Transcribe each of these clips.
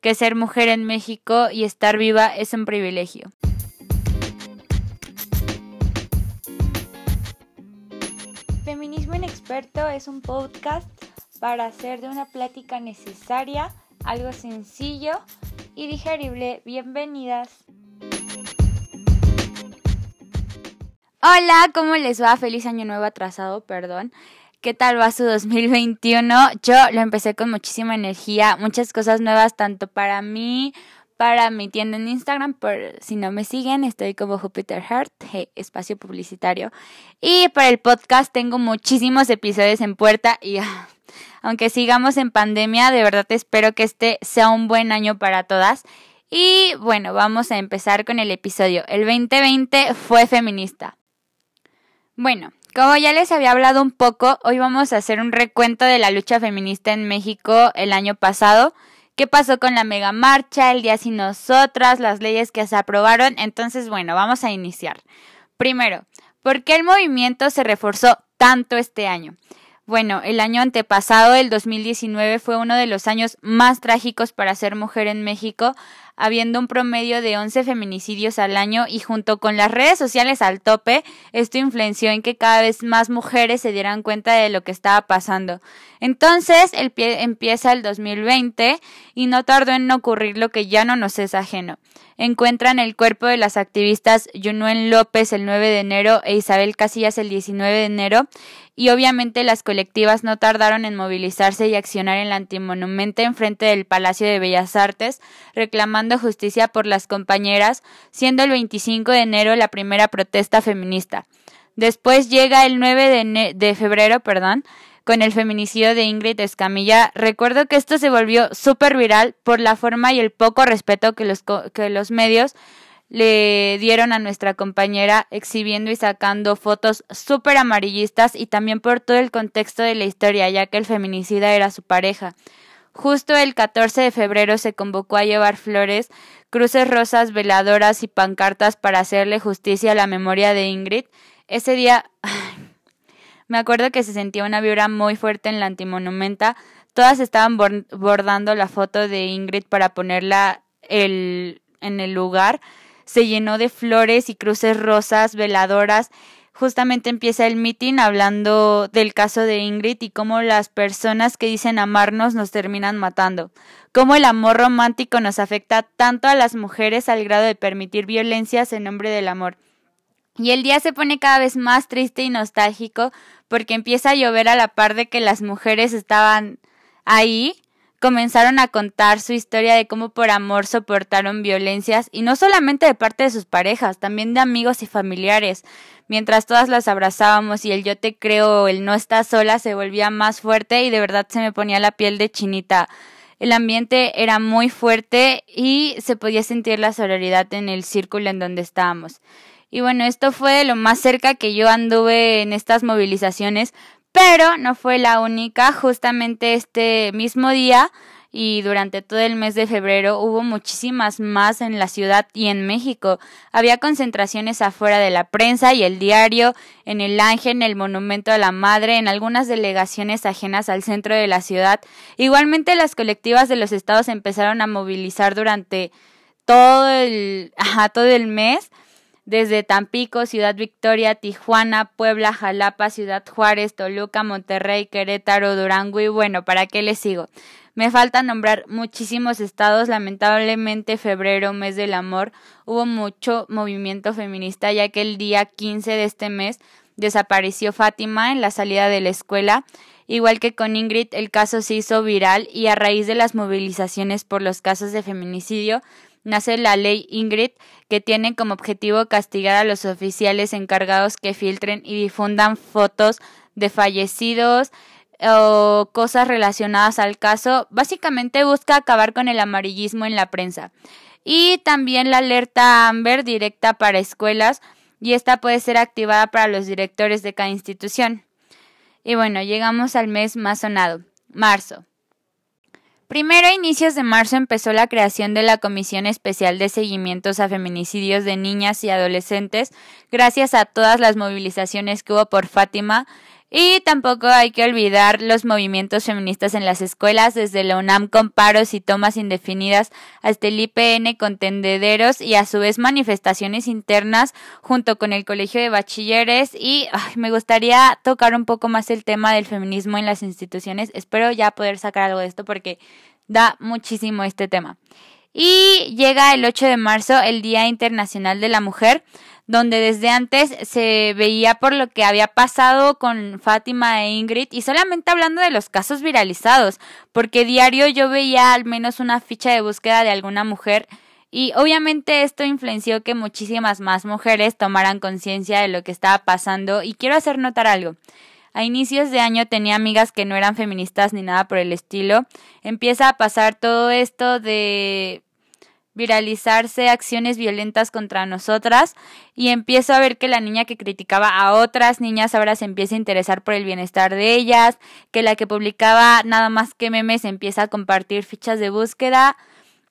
que ser mujer en México y estar viva es un privilegio. Feminismo Inexperto es un podcast para hacer de una plática necesaria algo sencillo y digerible. Bienvenidas. Hola, ¿cómo les va? Feliz año nuevo atrasado, perdón. ¿Qué tal va su 2021? Yo lo empecé con muchísima energía, muchas cosas nuevas tanto para mí, para mi tienda en Instagram, por si no me siguen, estoy como Jupiter Heart, espacio publicitario. Y para el podcast tengo muchísimos episodios en puerta y ah, aunque sigamos en pandemia, de verdad espero que este sea un buen año para todas. Y bueno, vamos a empezar con el episodio. El 2020 fue feminista. Bueno, como ya les había hablado un poco, hoy vamos a hacer un recuento de la lucha feminista en México el año pasado. ¿Qué pasó con la mega marcha, el día sin nosotras, las leyes que se aprobaron? Entonces, bueno, vamos a iniciar. Primero, ¿por qué el movimiento se reforzó tanto este año? Bueno, el año antepasado, el 2019, fue uno de los años más trágicos para ser mujer en México, habiendo un promedio de 11 feminicidios al año y junto con las redes sociales al tope, esto influenció en que cada vez más mujeres se dieran cuenta de lo que estaba pasando. Entonces, el pie empieza el 2020 y no tardó en ocurrir lo que ya no nos es ajeno. Encuentran el cuerpo de las activistas Yunuen López el 9 de enero e Isabel Casillas el 19 de enero y obviamente las colectivas no tardaron en movilizarse y accionar en la antimonumento enfrente del Palacio de Bellas Artes, reclamando justicia por las compañeras, siendo el 25 de enero la primera protesta feminista. Después llega el 9 de, febrero, perdón, con el feminicidio de Ingrid Escamilla. Recuerdo que esto se volvió súper viral por la forma y el poco respeto que los, que los medios le dieron a nuestra compañera exhibiendo y sacando fotos súper amarillistas y también por todo el contexto de la historia, ya que el feminicida era su pareja. Justo el 14 de febrero se convocó a llevar flores, cruces rosas, veladoras y pancartas para hacerle justicia a la memoria de Ingrid. Ese día me acuerdo que se sentía una vibra muy fuerte en la antimonumenta. Todas estaban bordando la foto de Ingrid para ponerla en el lugar se llenó de flores y cruces rosas, veladoras. Justamente empieza el meeting hablando del caso de Ingrid y cómo las personas que dicen amarnos nos terminan matando. Cómo el amor romántico nos afecta tanto a las mujeres al grado de permitir violencias en nombre del amor. Y el día se pone cada vez más triste y nostálgico porque empieza a llover a la par de que las mujeres estaban ahí comenzaron a contar su historia de cómo por amor soportaron violencias y no solamente de parte de sus parejas, también de amigos y familiares. Mientras todas las abrazábamos y el yo te creo, el no estás sola se volvía más fuerte y de verdad se me ponía la piel de chinita. El ambiente era muy fuerte y se podía sentir la sororidad en el círculo en donde estábamos. Y bueno, esto fue lo más cerca que yo anduve en estas movilizaciones, pero no fue la única, justamente este mismo día y durante todo el mes de febrero hubo muchísimas más en la ciudad y en México. Había concentraciones afuera de la prensa y el diario, en el Ángel, en el Monumento a la Madre, en algunas delegaciones ajenas al centro de la ciudad. Igualmente las colectivas de los estados empezaron a movilizar durante todo el, todo el mes desde Tampico, Ciudad Victoria, Tijuana, Puebla, Jalapa, Ciudad Juárez, Toluca, Monterrey, Querétaro, Durango y bueno, ¿para qué les sigo? Me falta nombrar muchísimos estados, lamentablemente febrero, mes del amor, hubo mucho movimiento feminista ya que el día 15 de este mes desapareció Fátima en la salida de la escuela. Igual que con Ingrid, el caso se hizo viral y a raíz de las movilizaciones por los casos de feminicidio, nace la ley Ingrid, que tiene como objetivo castigar a los oficiales encargados que filtren y difundan fotos de fallecidos o cosas relacionadas al caso. Básicamente busca acabar con el amarillismo en la prensa. Y también la alerta Amber directa para escuelas y esta puede ser activada para los directores de cada institución. Y bueno, llegamos al mes más sonado, marzo. Primero, a inicios de marzo empezó la creación de la Comisión Especial de Seguimientos a Feminicidios de Niñas y Adolescentes, gracias a todas las movilizaciones que hubo por Fátima. Y tampoco hay que olvidar los movimientos feministas en las escuelas, desde la UNAM con paros y tomas indefinidas hasta el IPN con tendederos y a su vez manifestaciones internas junto con el Colegio de Bachilleres. Y me gustaría tocar un poco más el tema del feminismo en las instituciones. Espero ya poder sacar algo de esto porque da muchísimo este tema. Y llega el 8 de marzo, el Día Internacional de la Mujer donde desde antes se veía por lo que había pasado con Fátima e Ingrid y solamente hablando de los casos viralizados, porque diario yo veía al menos una ficha de búsqueda de alguna mujer y obviamente esto influenció que muchísimas más mujeres tomaran conciencia de lo que estaba pasando y quiero hacer notar algo. A inicios de año tenía amigas que no eran feministas ni nada por el estilo. Empieza a pasar todo esto de viralizarse acciones violentas contra nosotras y empiezo a ver que la niña que criticaba a otras niñas ahora se empieza a interesar por el bienestar de ellas, que la que publicaba nada más que memes empieza a compartir fichas de búsqueda.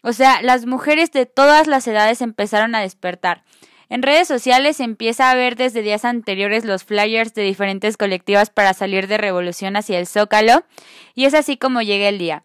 O sea, las mujeres de todas las edades empezaron a despertar. En redes sociales empieza a ver desde días anteriores los flyers de diferentes colectivas para salir de revolución hacia el Zócalo y es así como llega el día.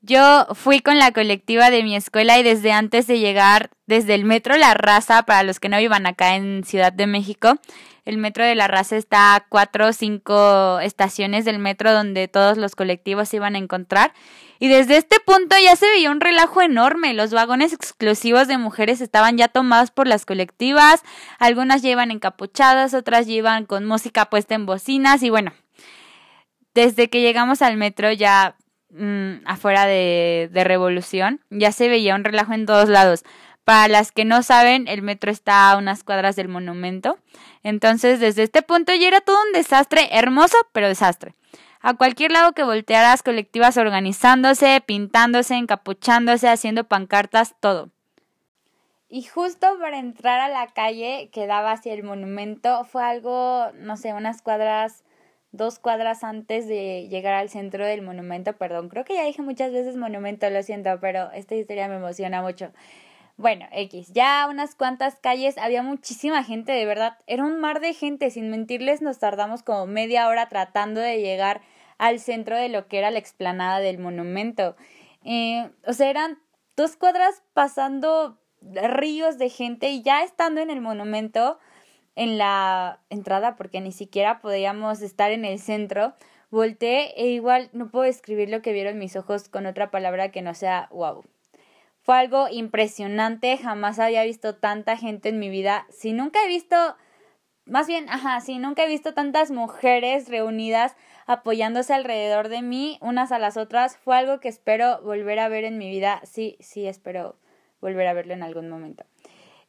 Yo fui con la colectiva de mi escuela y desde antes de llegar, desde el metro La Raza, para los que no vivan acá en Ciudad de México, el metro de La Raza está a cuatro o cinco estaciones del metro donde todos los colectivos se iban a encontrar. Y desde este punto ya se veía un relajo enorme. Los vagones exclusivos de mujeres estaban ya tomados por las colectivas. Algunas iban encapuchadas, otras iban con música puesta en bocinas. Y bueno, desde que llegamos al metro ya Mm, afuera de, de Revolución, ya se veía un relajo en todos lados. Para las que no saben, el metro está a unas cuadras del monumento. Entonces, desde este punto ya era todo un desastre, hermoso, pero desastre. A cualquier lado que voltearas, colectivas organizándose, pintándose, encapuchándose, haciendo pancartas, todo. Y justo para entrar a la calle que daba hacia el monumento fue algo, no sé, unas cuadras dos cuadras antes de llegar al centro del monumento, perdón, creo que ya dije muchas veces monumento, lo siento, pero esta historia me emociona mucho. Bueno, X, ya unas cuantas calles, había muchísima gente, de verdad, era un mar de gente, sin mentirles nos tardamos como media hora tratando de llegar al centro de lo que era la explanada del monumento. Eh, o sea, eran dos cuadras pasando ríos de gente y ya estando en el monumento, en la entrada porque ni siquiera podíamos estar en el centro. Volteé e igual no puedo describir lo que vieron mis ojos con otra palabra que no sea wow. Fue algo impresionante, jamás había visto tanta gente en mi vida. Si nunca he visto, más bien, ajá, si nunca he visto tantas mujeres reunidas apoyándose alrededor de mí, unas a las otras, fue algo que espero volver a ver en mi vida. Sí, sí, espero volver a verlo en algún momento.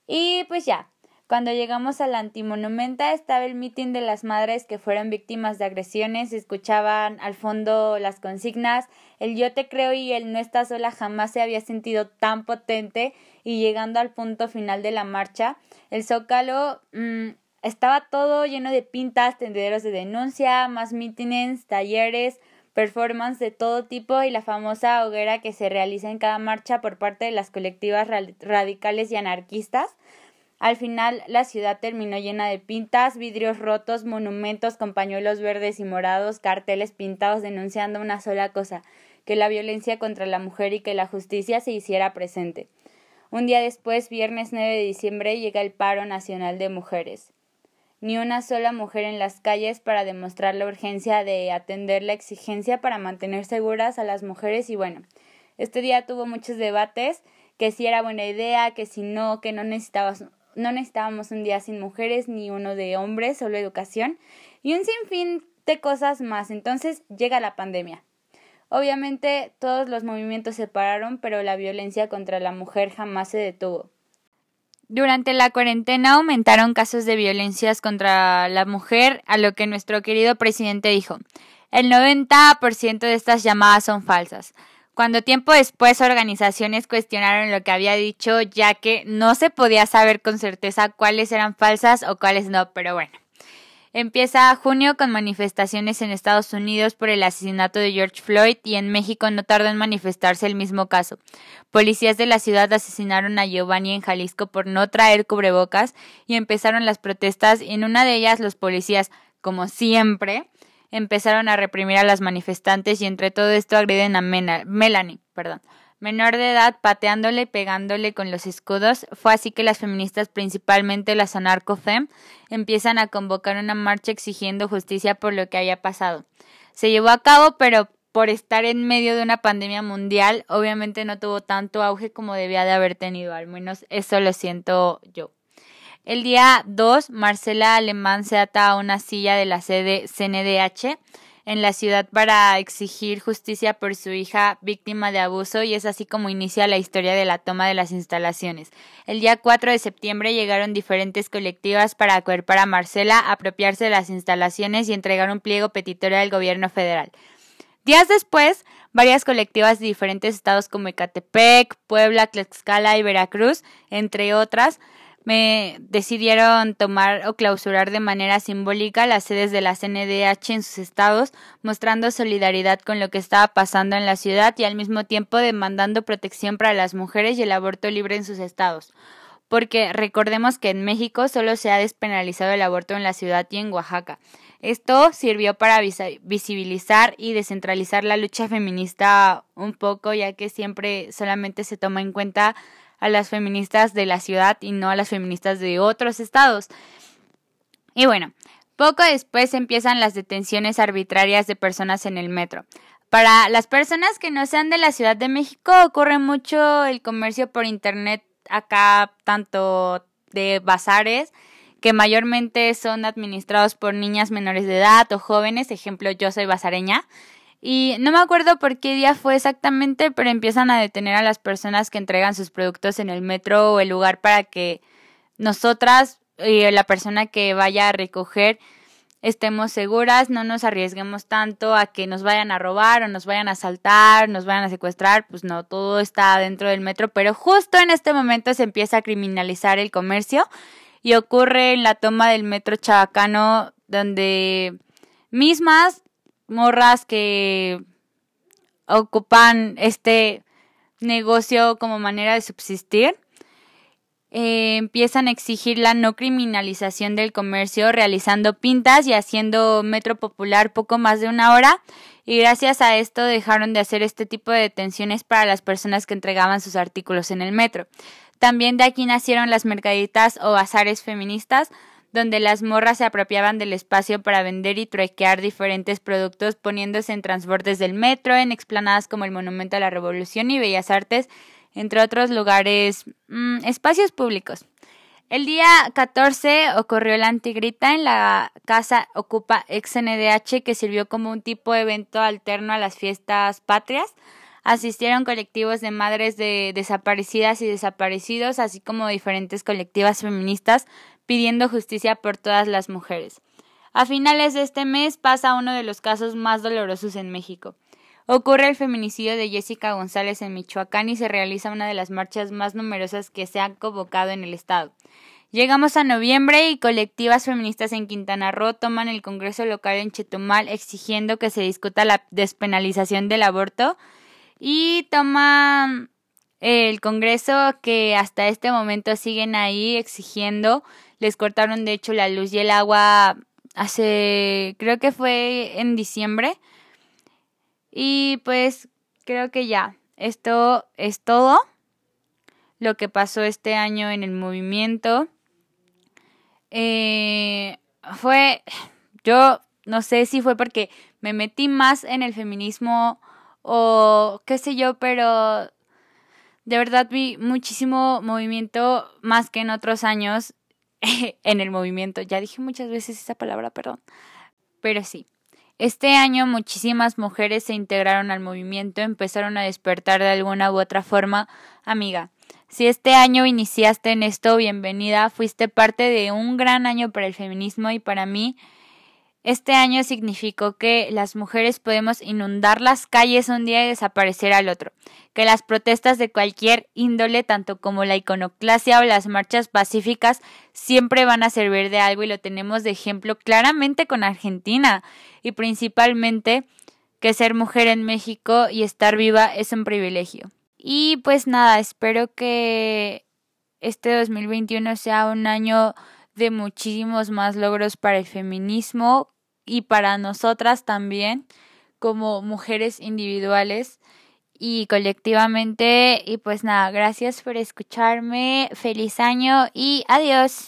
Y pues ya, cuando llegamos al antimonumenta estaba el mitin de las madres que fueron víctimas de agresiones, escuchaban al fondo las consignas, el yo te creo y el no estás sola jamás se había sentido tan potente y llegando al punto final de la marcha, el zócalo mm, estaba todo lleno de pintas, tendederos de denuncia, más mítines, talleres, performance de todo tipo y la famosa hoguera que se realiza en cada marcha por parte de las colectivas radicales y anarquistas. Al final la ciudad terminó llena de pintas, vidrios rotos, monumentos con pañuelos verdes y morados, carteles pintados denunciando una sola cosa, que la violencia contra la mujer y que la justicia se hiciera presente. Un día después, viernes 9 de diciembre, llega el paro nacional de mujeres. Ni una sola mujer en las calles para demostrar la urgencia de atender la exigencia para mantener seguras a las mujeres y bueno, este día tuvo muchos debates que si era buena idea, que si no, que no necesitabas no necesitábamos un día sin mujeres ni uno de hombres, solo educación y un sinfín de cosas más. Entonces llega la pandemia. Obviamente todos los movimientos se pararon, pero la violencia contra la mujer jamás se detuvo. Durante la cuarentena aumentaron casos de violencias contra la mujer, a lo que nuestro querido presidente dijo, el 90% de estas llamadas son falsas cuando tiempo después organizaciones cuestionaron lo que había dicho, ya que no se podía saber con certeza cuáles eran falsas o cuáles no, pero bueno. Empieza junio con manifestaciones en Estados Unidos por el asesinato de George Floyd y en México no tardó en manifestarse el mismo caso. Policías de la ciudad asesinaron a Giovanni en Jalisco por no traer cubrebocas y empezaron las protestas y en una de ellas los policías, como siempre, empezaron a reprimir a las manifestantes y entre todo esto agreden a Melanie, perdón, menor de edad, pateándole y pegándole con los escudos. Fue así que las feministas, principalmente las anarcofem, empiezan a convocar una marcha exigiendo justicia por lo que haya pasado. Se llevó a cabo, pero por estar en medio de una pandemia mundial, obviamente no tuvo tanto auge como debía de haber tenido, al menos eso lo siento yo. El día 2, Marcela Alemán se ata a una silla de la sede CNDH en la ciudad para exigir justicia por su hija víctima de abuso y es así como inicia la historia de la toma de las instalaciones. El día 4 de septiembre llegaron diferentes colectivas para acuerpar a Marcela, apropiarse de las instalaciones y entregar un pliego petitorio al gobierno federal. Días después, varias colectivas de diferentes estados como Ecatepec, Puebla, Tlaxcala y Veracruz, entre otras, me decidieron tomar o clausurar de manera simbólica las sedes de la CNDH en sus estados, mostrando solidaridad con lo que estaba pasando en la ciudad y al mismo tiempo demandando protección para las mujeres y el aborto libre en sus estados. Porque recordemos que en México solo se ha despenalizado el aborto en la ciudad y en Oaxaca. Esto sirvió para visibilizar y descentralizar la lucha feminista un poco, ya que siempre solamente se toma en cuenta a las feministas de la ciudad y no a las feministas de otros estados. Y bueno, poco después empiezan las detenciones arbitrarias de personas en el metro. Para las personas que no sean de la Ciudad de México ocurre mucho el comercio por internet acá, tanto de bazares, que mayormente son administrados por niñas menores de edad o jóvenes, ejemplo yo soy bazareña, y no me acuerdo por qué día fue exactamente, pero empiezan a detener a las personas que entregan sus productos en el metro o el lugar para que nosotras y la persona que vaya a recoger estemos seguras, no nos arriesguemos tanto a que nos vayan a robar o nos vayan a asaltar, nos vayan a secuestrar, pues no, todo está dentro del metro, pero justo en este momento se empieza a criminalizar el comercio y ocurre en la toma del metro chabacano donde mismas morras que ocupan este negocio como manera de subsistir. Eh, empiezan a exigir la no criminalización del comercio realizando pintas y haciendo metro popular poco más de una hora y gracias a esto dejaron de hacer este tipo de detenciones para las personas que entregaban sus artículos en el metro. También de aquí nacieron las mercaditas o bazares feministas donde las morras se apropiaban del espacio para vender y truequear diferentes productos poniéndose en transbordes del metro, en explanadas como el Monumento a la Revolución y Bellas Artes, entre otros lugares, mm, espacios públicos. El día 14 ocurrió la antigrita en la casa Ocupa ex NDH que sirvió como un tipo de evento alterno a las fiestas patrias. Asistieron colectivos de madres de desaparecidas y desaparecidos, así como diferentes colectivas feministas pidiendo justicia por todas las mujeres. A finales de este mes pasa uno de los casos más dolorosos en México. Ocurre el feminicidio de Jessica González en Michoacán y se realiza una de las marchas más numerosas que se han convocado en el estado. Llegamos a noviembre y colectivas feministas en Quintana Roo toman el Congreso local en Chetumal exigiendo que se discuta la despenalización del aborto y toman el Congreso que hasta este momento siguen ahí exigiendo les cortaron de hecho la luz y el agua hace, creo que fue en diciembre. Y pues creo que ya, esto es todo lo que pasó este año en el movimiento. Eh, fue, yo no sé si fue porque me metí más en el feminismo o qué sé yo, pero de verdad vi muchísimo movimiento más que en otros años en el movimiento. Ya dije muchas veces esa palabra, perdón. Pero sí. Este año muchísimas mujeres se integraron al movimiento, empezaron a despertar de alguna u otra forma. Amiga, si este año iniciaste en esto, bienvenida, fuiste parte de un gran año para el feminismo y para mí este año significó que las mujeres podemos inundar las calles un día y desaparecer al otro, que las protestas de cualquier índole, tanto como la iconoclasia o las marchas pacíficas, siempre van a servir de algo y lo tenemos de ejemplo claramente con Argentina y principalmente que ser mujer en México y estar viva es un privilegio. Y pues nada, espero que este 2021 sea un año de muchísimos más logros para el feminismo y para nosotras también como mujeres individuales y colectivamente. Y pues nada, gracias por escucharme, feliz año y adiós.